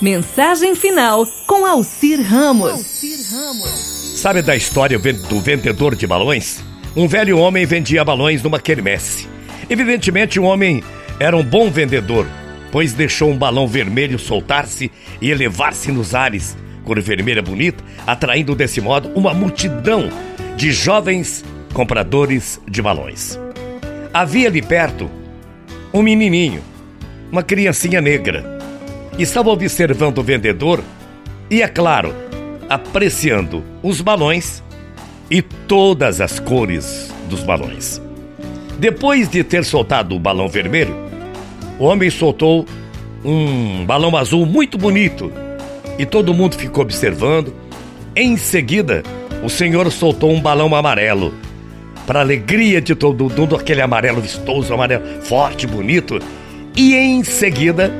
Mensagem final com Alcir Ramos. Sabe da história do vendedor de balões? Um velho homem vendia balões numa quermesse. Evidentemente, o homem era um bom vendedor, pois deixou um balão vermelho soltar-se e elevar-se nos ares, cor vermelha bonita, atraindo desse modo uma multidão de jovens compradores de balões. Havia ali perto um menininho, uma criancinha negra estava observando o vendedor e, é claro, apreciando os balões e todas as cores dos balões. Depois de ter soltado o balão vermelho, o homem soltou um balão azul muito bonito e todo mundo ficou observando. Em seguida, o senhor soltou um balão amarelo. Para alegria de todo mundo, aquele amarelo vistoso, amarelo forte, bonito. E em seguida,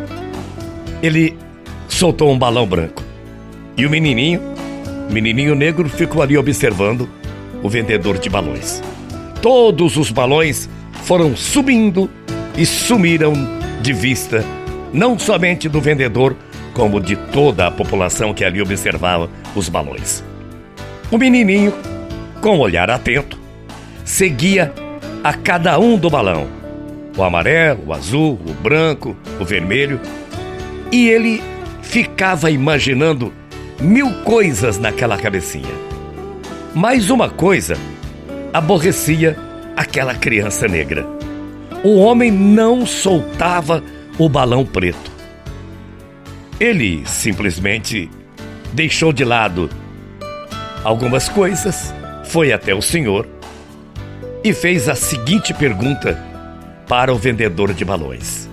ele soltou um balão branco. E o menininho, menininho negro, ficou ali observando o vendedor de balões. Todos os balões foram subindo e sumiram de vista, não somente do vendedor, como de toda a população que ali observava os balões. O menininho, com um olhar atento, seguia a cada um do balão: o amarelo, o azul, o branco, o vermelho e ele ficava imaginando mil coisas naquela cabecinha. Mas uma coisa aborrecia aquela criança negra. O homem não soltava o balão preto. Ele simplesmente deixou de lado algumas coisas, foi até o senhor e fez a seguinte pergunta para o vendedor de balões: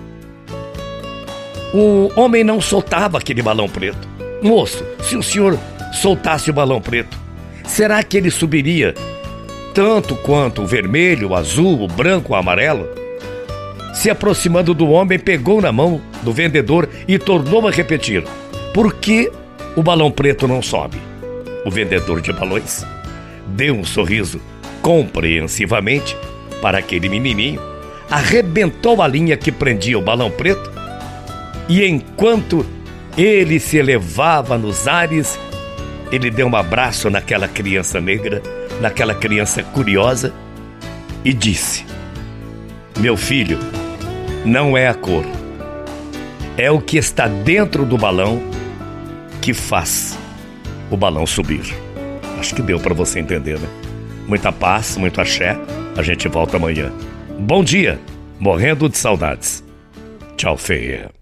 o homem não soltava aquele balão preto. Moço, se o senhor soltasse o balão preto, será que ele subiria tanto quanto o vermelho, o azul, o branco, o amarelo? Se aproximando do homem, pegou na mão do vendedor e tornou a repetir: Por que o balão preto não sobe? O vendedor de balões deu um sorriso compreensivamente para aquele menininho, arrebentou a linha que prendia o balão preto e enquanto ele se elevava nos ares, ele deu um abraço naquela criança negra, naquela criança curiosa, e disse: Meu filho, não é a cor, é o que está dentro do balão que faz o balão subir. Acho que deu para você entender, né? Muita paz, muito axé. A gente volta amanhã. Bom dia, morrendo de saudades. Tchau, feia.